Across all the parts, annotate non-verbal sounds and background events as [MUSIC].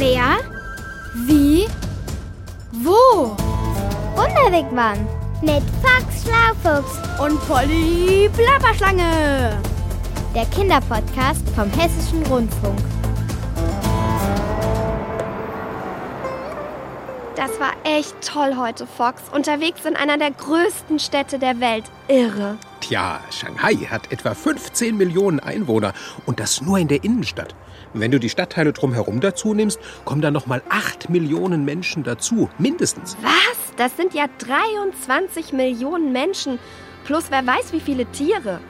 Wer? Wie? Wo? Wunderwegmann mit Fox Schlaufuchs Und Polly Plapperschlange. der Kinderpodcast vom Hessischen Rundfunk. Das war echt toll heute, Fox. Unterwegs in einer der größten Städte der Welt. Irre. Tja, Shanghai hat etwa 15 Millionen Einwohner und das nur in der Innenstadt. Wenn du die Stadtteile drumherum dazu nimmst, kommen da noch mal 8 Millionen Menschen dazu, mindestens. Was? Das sind ja 23 Millionen Menschen. Plus wer weiß wie viele Tiere.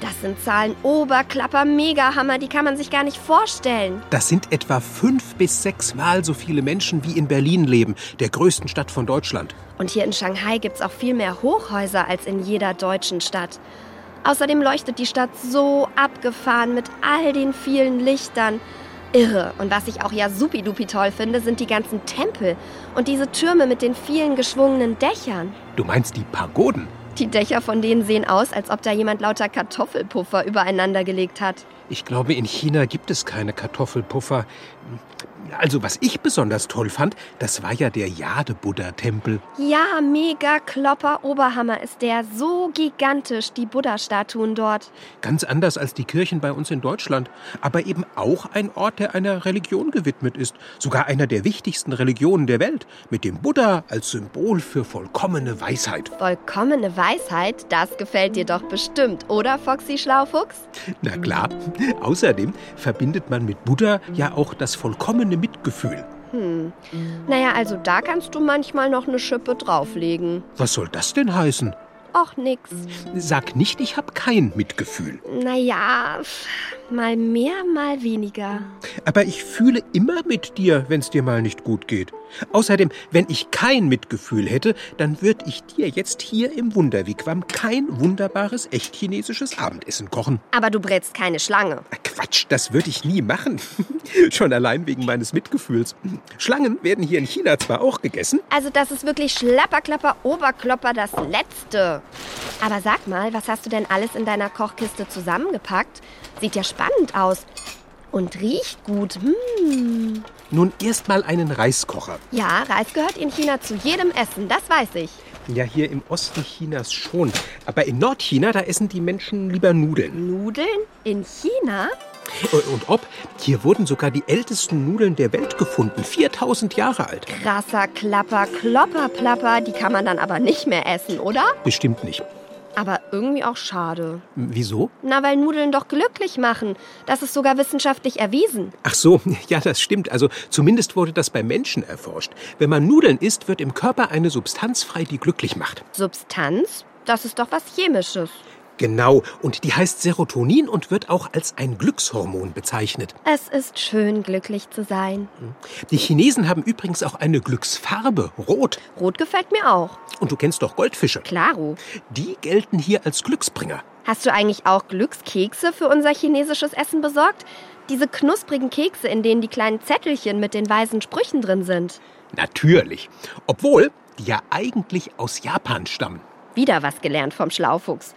Das sind Zahlen Oberklapper, Megahammer, die kann man sich gar nicht vorstellen. Das sind etwa fünf bis sechs Mal so viele Menschen, wie in Berlin leben, der größten Stadt von Deutschland. Und hier in Shanghai gibt's auch viel mehr Hochhäuser als in jeder deutschen Stadt. Außerdem leuchtet die Stadt so abgefahren mit all den vielen Lichtern. Irre. Und was ich auch ja supidupi toll finde, sind die ganzen Tempel und diese Türme mit den vielen geschwungenen Dächern. Du meinst die Pagoden? Die Dächer von denen sehen aus, als ob da jemand lauter Kartoffelpuffer übereinander gelegt hat. Ich glaube, in China gibt es keine Kartoffelpuffer. Also, was ich besonders toll fand, das war ja der Jade-Buddha-Tempel. Ja, mega Klopper Oberhammer ist der. So gigantisch, die Buddha-Statuen dort. Ganz anders als die Kirchen bei uns in Deutschland. Aber eben auch ein Ort, der einer Religion gewidmet ist. Sogar einer der wichtigsten Religionen der Welt. Mit dem Buddha als Symbol für vollkommene Weisheit. Vollkommene Weisheit, das gefällt dir doch bestimmt, oder, Foxy Schlaufuchs? Na klar. Außerdem verbindet man mit Buddha ja auch das vollkommene Mitgefühl. Hm. Naja, also da kannst du manchmal noch eine Schippe drauflegen. Was soll das denn heißen? Och, nix. Sag nicht, ich habe kein Mitgefühl. Naja, mal mehr, mal weniger. Aber ich fühle immer mit dir, wenn es dir mal nicht gut geht. Außerdem, wenn ich kein Mitgefühl hätte, dann würde ich dir jetzt hier im Wunderwigwam kein wunderbares, echt chinesisches Abendessen kochen. Aber du brätst keine Schlange. Quatsch, das würde ich nie machen. [LAUGHS] Schon allein wegen meines Mitgefühls. Schlangen werden hier in China zwar auch gegessen, Also das ist wirklich Schlapperklapper, Oberklopper das Letzte. Aber sag mal, was hast du denn alles in deiner Kochkiste zusammengepackt? Sieht ja spannend aus. Und riecht gut. Hm. nun erst mal einen Reiskocher. Ja, Reis gehört in China zu jedem Essen, das weiß ich. Ja, hier im Osten Chinas schon. Aber in Nordchina, da essen die Menschen lieber Nudeln. Nudeln? In China? Und ob, hier wurden sogar die ältesten Nudeln der Welt gefunden. 4000 Jahre alt. Krasser Klapper, Klopper, Plapper, die kann man dann aber nicht mehr essen, oder? Bestimmt nicht. Aber irgendwie auch schade. Wieso? Na, weil Nudeln doch glücklich machen. Das ist sogar wissenschaftlich erwiesen. Ach so, [LAUGHS] ja, das stimmt. Also zumindest wurde das bei Menschen erforscht. Wenn man Nudeln isst, wird im Körper eine Substanz frei, die glücklich macht. Substanz? Das ist doch was Chemisches. Genau, und die heißt Serotonin und wird auch als ein Glückshormon bezeichnet. Es ist schön, glücklich zu sein. Die Chinesen haben übrigens auch eine Glücksfarbe, rot. Rot gefällt mir auch. Und du kennst doch Goldfische. Klaro. Die gelten hier als Glücksbringer. Hast du eigentlich auch Glückskekse für unser chinesisches Essen besorgt? Diese knusprigen Kekse, in denen die kleinen Zettelchen mit den weisen Sprüchen drin sind. Natürlich. Obwohl die ja eigentlich aus Japan stammen. Wieder was gelernt vom Schlaufuchs.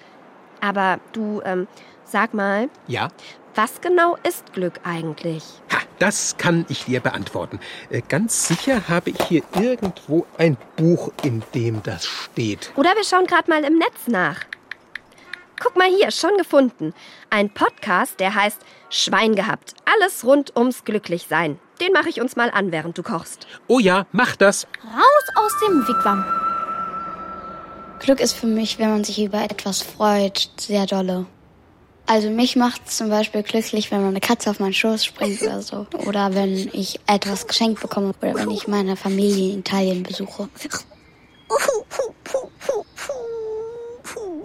Aber du, ähm, sag mal, Ja? was genau ist Glück eigentlich? Ha, das kann ich dir beantworten. Äh, Ganz sicher habe ich hier irgendwo ein Buch, in dem das steht. Oder wir schauen gerade mal im Netz nach. Guck mal hier, schon gefunden. Ein Podcast, der heißt Schwein gehabt. Alles rund ums Glücklichsein. Den mache ich uns mal an, während du kochst. Oh ja, mach das. Raus aus dem Wigwam. Glück ist für mich, wenn man sich über etwas freut, sehr dolle. Also mich macht es zum Beispiel glücklich, wenn eine Katze auf meinen Schoß springt oder so. Oder wenn ich etwas geschenkt bekomme. Oder wenn ich meine Familie in Italien besuche.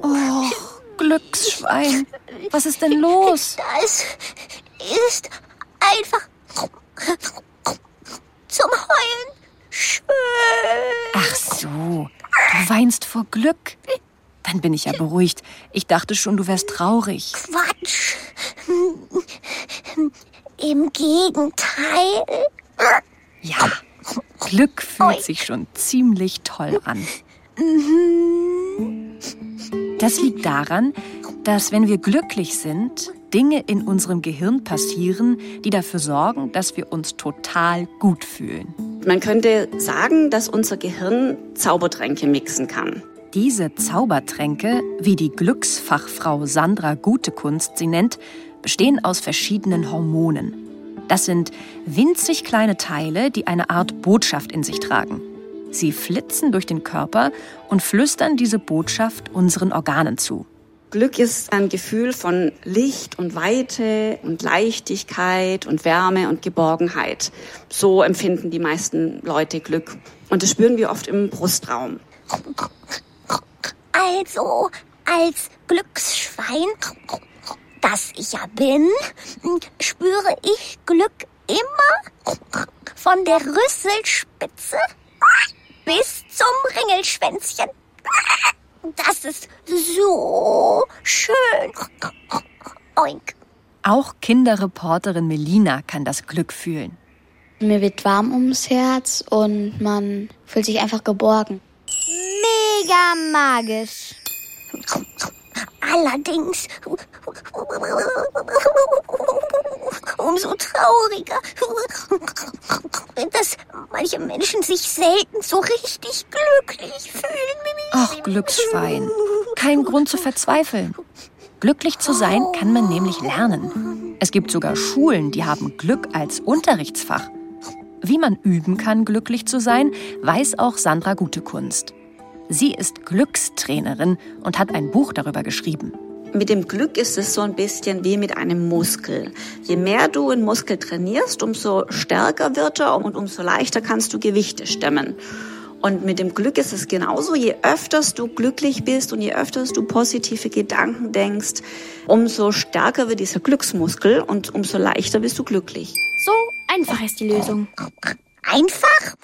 Oh, Glücksschwein. Was ist denn los? Das ist einfach zum Heulen schön. Ach so, du weinst vor Glück. Dann bin ich ja beruhigt. Ich dachte schon, du wärst traurig. Quatsch. Im Gegenteil. Ja, Glück fühlt sich schon ziemlich toll an. Das liegt daran, dass wenn wir glücklich sind, Dinge in unserem Gehirn passieren, die dafür sorgen, dass wir uns total gut fühlen. Man könnte sagen, dass unser Gehirn Zaubertränke mixen kann. Diese Zaubertränke, wie die Glücksfachfrau Sandra Gutekunst sie nennt, bestehen aus verschiedenen Hormonen. Das sind winzig kleine Teile, die eine Art Botschaft in sich tragen. Sie flitzen durch den Körper und flüstern diese Botschaft unseren Organen zu. Glück ist ein Gefühl von Licht und Weite und Leichtigkeit und Wärme und Geborgenheit. So empfinden die meisten Leute Glück. Und das spüren wir oft im Brustraum. Also, als Glücksschwein, das ich ja bin, spüre ich Glück immer von der Rüsselspitze bis zum Ringelschwänzchen. Das ist so schön. Oink. Auch Kinderreporterin Melina kann das Glück fühlen. Mir wird warm ums Herz und man fühlt sich einfach geborgen. Mega magisch. Allerdings umso trauriger, dass manche Menschen sich selten so richtig glücklich fühlen. Ach, Glücksschwein. Kein Grund zu verzweifeln. Glücklich zu sein kann man nämlich lernen. Es gibt sogar Schulen, die haben Glück als Unterrichtsfach. Wie man üben kann, glücklich zu sein, weiß auch Sandra Gutekunst. Sie ist Glückstrainerin und hat ein Buch darüber geschrieben. Mit dem Glück ist es so ein bisschen wie mit einem Muskel. Je mehr du einen Muskel trainierst, umso stärker wird er und umso leichter kannst du Gewichte stemmen. Und mit dem Glück ist es genauso. Je öfters du glücklich bist und je öfters du positive Gedanken denkst, umso stärker wird dieser Glücksmuskel und umso leichter bist du glücklich. So einfach ist die Lösung. Einfach?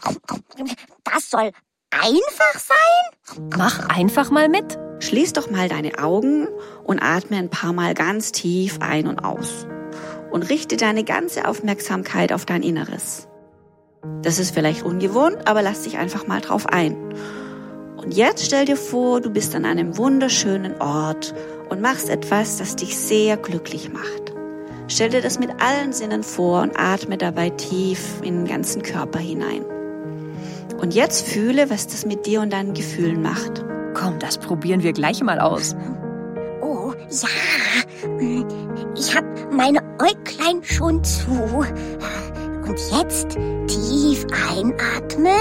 Das soll einfach sein? Mach einfach mal mit. Schließ doch mal deine Augen und atme ein paar Mal ganz tief ein und aus. Und richte deine ganze Aufmerksamkeit auf dein Inneres. Das ist vielleicht ungewohnt, aber lass dich einfach mal drauf ein. Und jetzt stell dir vor, du bist an einem wunderschönen Ort und machst etwas, das dich sehr glücklich macht. Stell dir das mit allen Sinnen vor und atme dabei tief in den ganzen Körper hinein. Und jetzt fühle, was das mit dir und deinen Gefühlen macht. Komm, das probieren wir gleich mal aus. Oh, ja. Ich hab meine Äuglein schon zu. Und jetzt tief einatmen.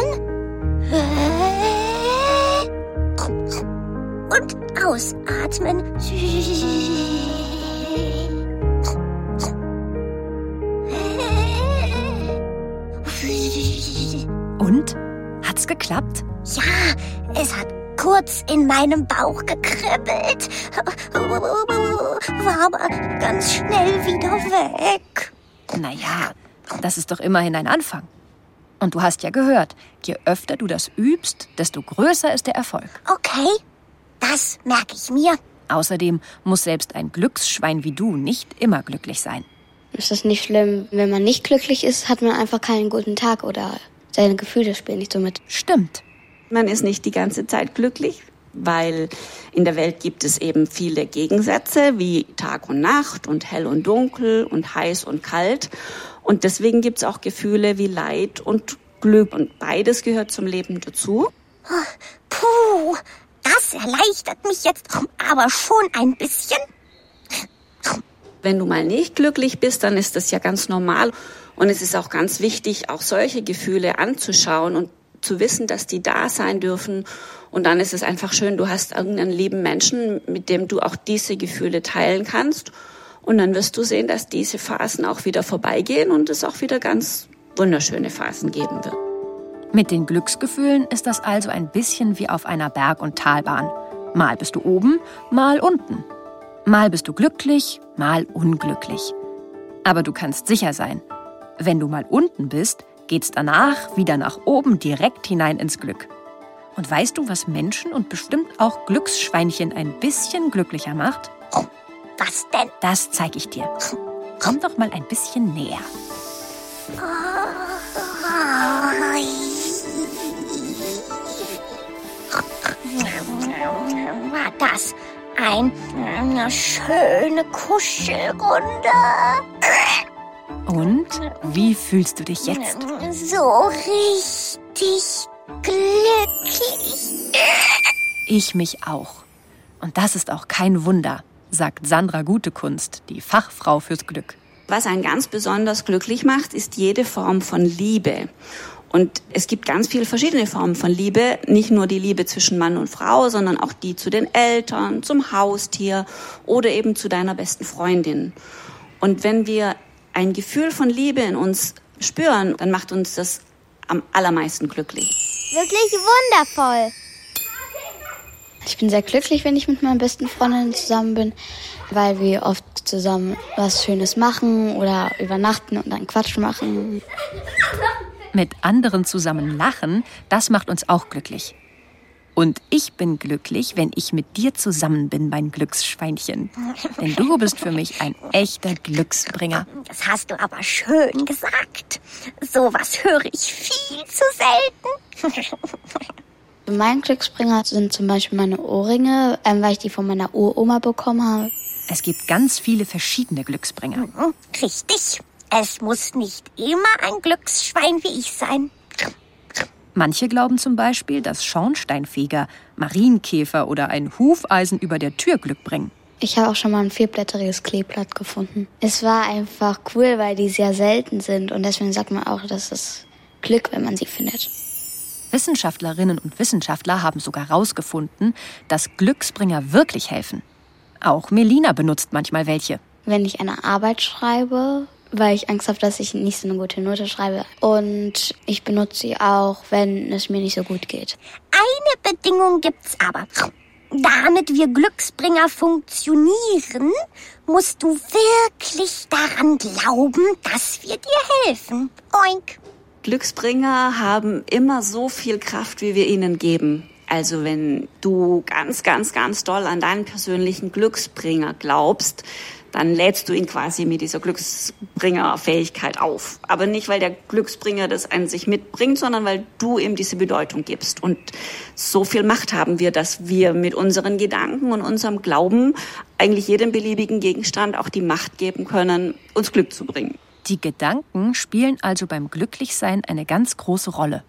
Und ausatmen. Und? Hat's geklappt? Ja, es hat kurz in meinem Bauch gekribbelt. War aber ganz schnell wieder weg. Naja, das ist doch immerhin ein Anfang. Und du hast ja gehört, je öfter du das übst, desto größer ist der Erfolg. Okay, das merke ich mir. Außerdem muss selbst ein Glücksschwein wie du nicht immer glücklich sein. Ist das nicht schlimm? Wenn man nicht glücklich ist, hat man einfach keinen guten Tag oder seine Gefühle spielen nicht so mit. Stimmt. Man ist nicht die ganze Zeit glücklich, weil in der Welt gibt es eben viele Gegensätze wie Tag und Nacht und hell und dunkel und heiß und kalt. Und deswegen gibt es auch Gefühle wie Leid und Glück. Und beides gehört zum Leben dazu. Puh, das erleichtert mich jetzt aber schon ein bisschen. Wenn du mal nicht glücklich bist, dann ist das ja ganz normal. Und es ist auch ganz wichtig, auch solche Gefühle anzuschauen und zu wissen, dass die da sein dürfen. Und dann ist es einfach schön, du hast irgendeinen lieben Menschen, mit dem du auch diese Gefühle teilen kannst. Und dann wirst du sehen, dass diese Phasen auch wieder vorbeigehen und es auch wieder ganz wunderschöne Phasen geben wird. Mit den Glücksgefühlen ist das also ein bisschen wie auf einer Berg- und Talbahn. Mal bist du oben, mal unten. Mal bist du glücklich, mal unglücklich. Aber du kannst sicher sein, wenn du mal unten bist, geht's danach wieder nach oben direkt hinein ins Glück. Und weißt du, was Menschen und bestimmt auch Glücksschweinchen ein bisschen glücklicher macht? Was denn? Das zeige ich dir. Komm doch mal ein bisschen näher. War das Eine schöne Kuschelrunde. Und wie fühlst du dich jetzt? So richtig glücklich. Ich mich auch. Und das ist auch kein Wunder, sagt Sandra Gutekunst, die Fachfrau fürs Glück. Was einen ganz besonders glücklich macht, ist jede Form von Liebe. Und es gibt ganz viele verschiedene Formen von Liebe. Nicht nur die Liebe zwischen Mann und Frau, sondern auch die zu den Eltern, zum Haustier oder eben zu deiner besten Freundin. Und wenn wir ein Gefühl von Liebe in uns spüren, dann macht uns das am allermeisten glücklich. Wirklich wundervoll. Ich bin sehr glücklich, wenn ich mit meinen besten Freundinnen zusammen bin, weil wir oft zusammen was Schönes machen oder übernachten und dann Quatsch machen. Mit anderen zusammen lachen, das macht uns auch glücklich. Und ich bin glücklich, wenn ich mit dir zusammen bin, mein Glücksschweinchen. Denn du bist für mich ein echter Glücksbringer. Das hast du aber schön gesagt. Sowas höre ich viel zu selten. [LAUGHS] Mein Glücksbringer sind zum Beispiel meine Ohrringe, ähm, weil ich die von meiner Uroma bekommen habe. Es gibt ganz viele verschiedene Glücksbringer. Hm, Richtig. Es muss nicht immer ein Glücksschwein wie ich sein. Manche glauben zum Beispiel, dass Schornsteinfeger, Marienkäfer oder ein Hufeisen über der Tür Glück bringen. Ich habe auch schon mal ein vierblätteriges Kleeblatt gefunden. Es war einfach cool, weil die sehr selten sind und deswegen sagt man auch, dass es Glück, wenn man sie findet. Wissenschaftlerinnen und Wissenschaftler haben sogar herausgefunden, dass Glücksbringer wirklich helfen. Auch Melina benutzt manchmal welche. Wenn ich eine Arbeit schreibe, weil ich Angst habe, dass ich nicht so eine gute Note schreibe. Und ich benutze sie auch, wenn es mir nicht so gut geht. Eine Bedingung gibt's aber. Damit wir Glücksbringer funktionieren, musst du wirklich daran glauben, dass wir dir helfen. Oink. Glücksbringer haben immer so viel Kraft, wie wir ihnen geben. Also wenn du ganz, ganz, ganz doll an deinen persönlichen Glücksbringer glaubst, dann lädst du ihn quasi mit dieser Glücksbringer-Fähigkeit auf. Aber nicht, weil der Glücksbringer das an sich mitbringt, sondern weil du ihm diese Bedeutung gibst. Und so viel Macht haben wir, dass wir mit unseren Gedanken und unserem Glauben eigentlich jedem beliebigen Gegenstand auch die Macht geben können, uns Glück zu bringen. Die Gedanken spielen also beim Glücklichsein eine ganz große Rolle.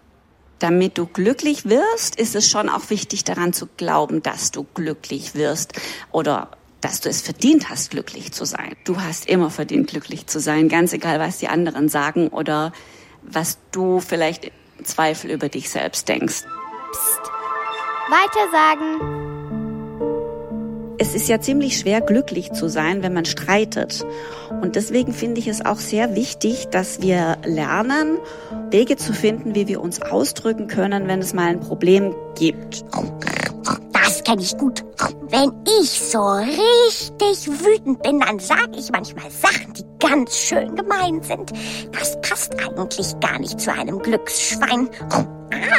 Damit du glücklich wirst, ist es schon auch wichtig daran zu glauben, dass du glücklich wirst oder dass du es verdient hast, glücklich zu sein. Du hast immer verdient, glücklich zu sein, ganz egal, was die anderen sagen oder was du vielleicht Zweifel über dich selbst denkst. Weiter sagen. Es ist ja ziemlich schwer, glücklich zu sein, wenn man streitet. Und deswegen finde ich es auch sehr wichtig, dass wir lernen, Wege zu finden, wie wir uns ausdrücken können, wenn es mal ein Problem gibt. Das kenne ich gut. Wenn ich so richtig wütend bin, dann sage ich manchmal Sachen, die ganz schön gemein sind. Das passt eigentlich gar nicht zu einem Glücksschwein.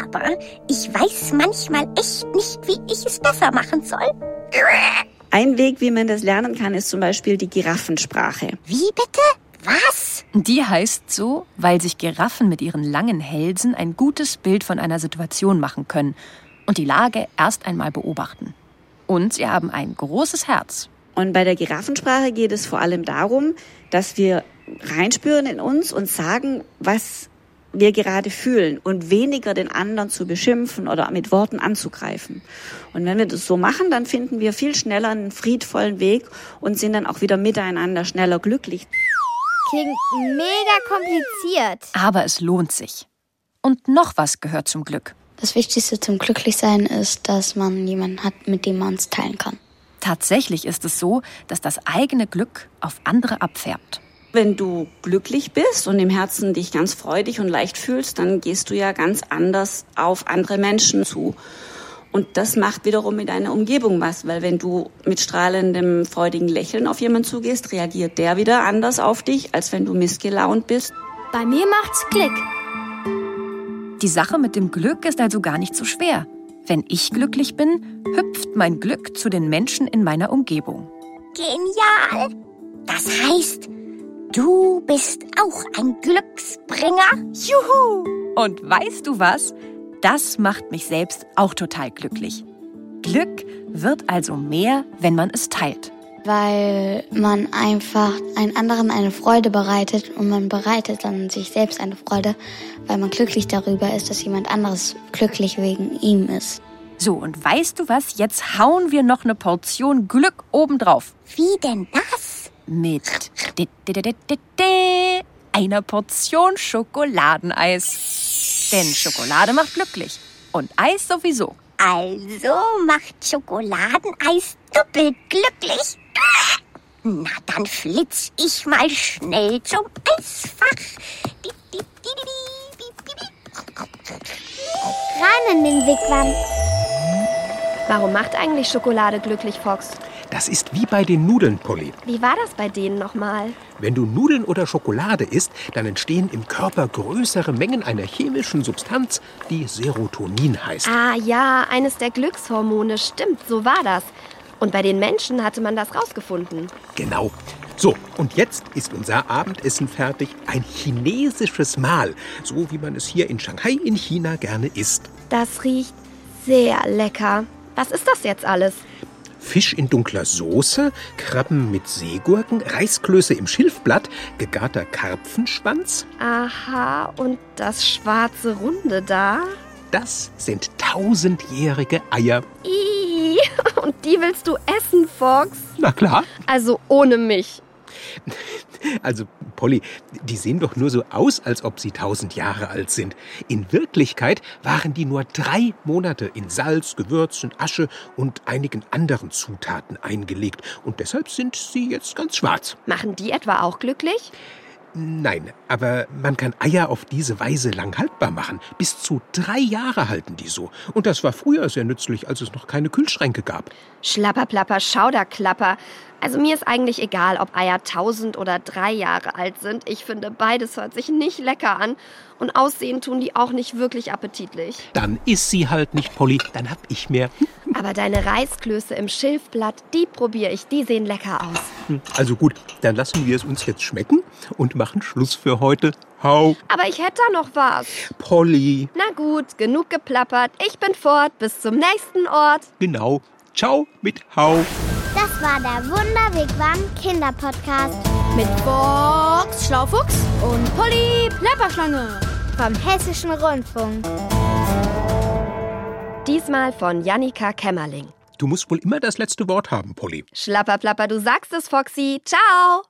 Aber ich weiß manchmal echt nicht, wie ich es besser machen soll. Ein Weg, wie man das lernen kann, ist zum Beispiel die Giraffensprache. Wie bitte? Was? Die heißt so, weil sich Giraffen mit ihren langen Hälsen ein gutes Bild von einer Situation machen können und die Lage erst einmal beobachten. Und sie haben ein großes Herz. Und bei der Giraffensprache geht es vor allem darum, dass wir reinspüren in uns und sagen, was wir gerade fühlen und weniger den anderen zu beschimpfen oder mit Worten anzugreifen. Und wenn wir das so machen, dann finden wir viel schneller einen friedvollen Weg und sind dann auch wieder miteinander schneller glücklich. Klingt mega kompliziert. Aber es lohnt sich. Und noch was gehört zum Glück. Das Wichtigste zum Glücklichsein ist, dass man jemanden hat, mit dem man es teilen kann. Tatsächlich ist es so, dass das eigene Glück auf andere abfärbt. Wenn du glücklich bist und im Herzen dich ganz freudig und leicht fühlst, dann gehst du ja ganz anders auf andere Menschen zu. Und das macht wiederum mit deiner Umgebung was, weil wenn du mit strahlendem, freudigen Lächeln auf jemanden zugehst, reagiert der wieder anders auf dich, als wenn du missgelaunt bist. Bei mir macht's Klick. Die Sache mit dem Glück ist also gar nicht so schwer. Wenn ich glücklich bin, hüpft mein Glück zu den Menschen in meiner Umgebung. Genial. Das heißt, du bist auch ein Glücksbringer? Juhu! Und weißt du was? Das macht mich selbst auch total glücklich. Glück wird also mehr, wenn man es teilt. Weil man einfach einen anderen eine Freude bereitet und man bereitet dann sich selbst eine Freude, weil man glücklich darüber ist, dass jemand anderes glücklich wegen ihm ist. So, und weißt du was? Jetzt hauen wir noch eine Portion Glück obendrauf. Wie denn das? Mit einer Portion Schokoladeneis. Denn Schokolade macht glücklich. Und Eis sowieso. Also macht Schokoladeneis doppelt glücklich? Na, dann flitz ich mal schnell zum Eisfach. Rein in den Wigwam. Warum macht eigentlich Schokolade glücklich, Fox? Das ist wie bei den Nudeln, Polly. Wie war das bei denen nochmal? Wenn du Nudeln oder Schokolade isst, dann entstehen im Körper größere Mengen einer chemischen Substanz, die Serotonin heißt. Ah ja, eines der Glückshormone, stimmt, so war das. Und bei den Menschen hatte man das rausgefunden. Genau. So, und jetzt ist unser Abendessen fertig. Ein chinesisches Mahl, so wie man es hier in Shanghai in China gerne isst. Das riecht sehr lecker. Was ist das jetzt alles? Fisch in dunkler Soße, Krabben mit Seegurken, Reisklöße im Schilfblatt, gegarter Karpfenschwanz. Aha, und das schwarze Runde da? Das sind tausendjährige Eier. Ih, [LAUGHS] und die willst du essen, Fox? Na klar. Also ohne mich. Also, Polly, die sehen doch nur so aus, als ob sie tausend Jahre alt sind. In Wirklichkeit waren die nur drei Monate in Salz, Gewürzen, Asche und einigen anderen Zutaten eingelegt. Und deshalb sind sie jetzt ganz schwarz. Machen die etwa auch glücklich? Nein, aber man kann Eier auf diese Weise lang haltbar machen. Bis zu drei Jahre halten die so. Und das war früher sehr nützlich, als es noch keine Kühlschränke gab. Schlapperplapper, Schauderklapper. Also mir ist eigentlich egal, ob Eier tausend oder drei Jahre alt sind. Ich finde, beides hört sich nicht lecker an. Und aussehen tun die auch nicht wirklich appetitlich. Dann isst sie halt nicht, Polly. Dann hab ich mehr. Aber deine Reisklöße im Schilfblatt, die probiere ich. Die sehen lecker aus. Also gut, dann lassen wir es uns jetzt schmecken und machen Schluss für heute. Hau, Aber ich hätte da noch was. Polly. Na gut, genug geplappert. Ich bin fort. Bis zum nächsten Ort. Genau. Ciao mit Hau. Das war der Wunderwigwam Kinderpodcast Mit Box Schlaufuchs und Polly Plapperschlange. vom Hessischen Rundfunk. Diesmal von Jannika Kämmerling. Du musst wohl immer das letzte Wort haben, Polly. Schlapperplapper, du sagst es, Foxy. Ciao.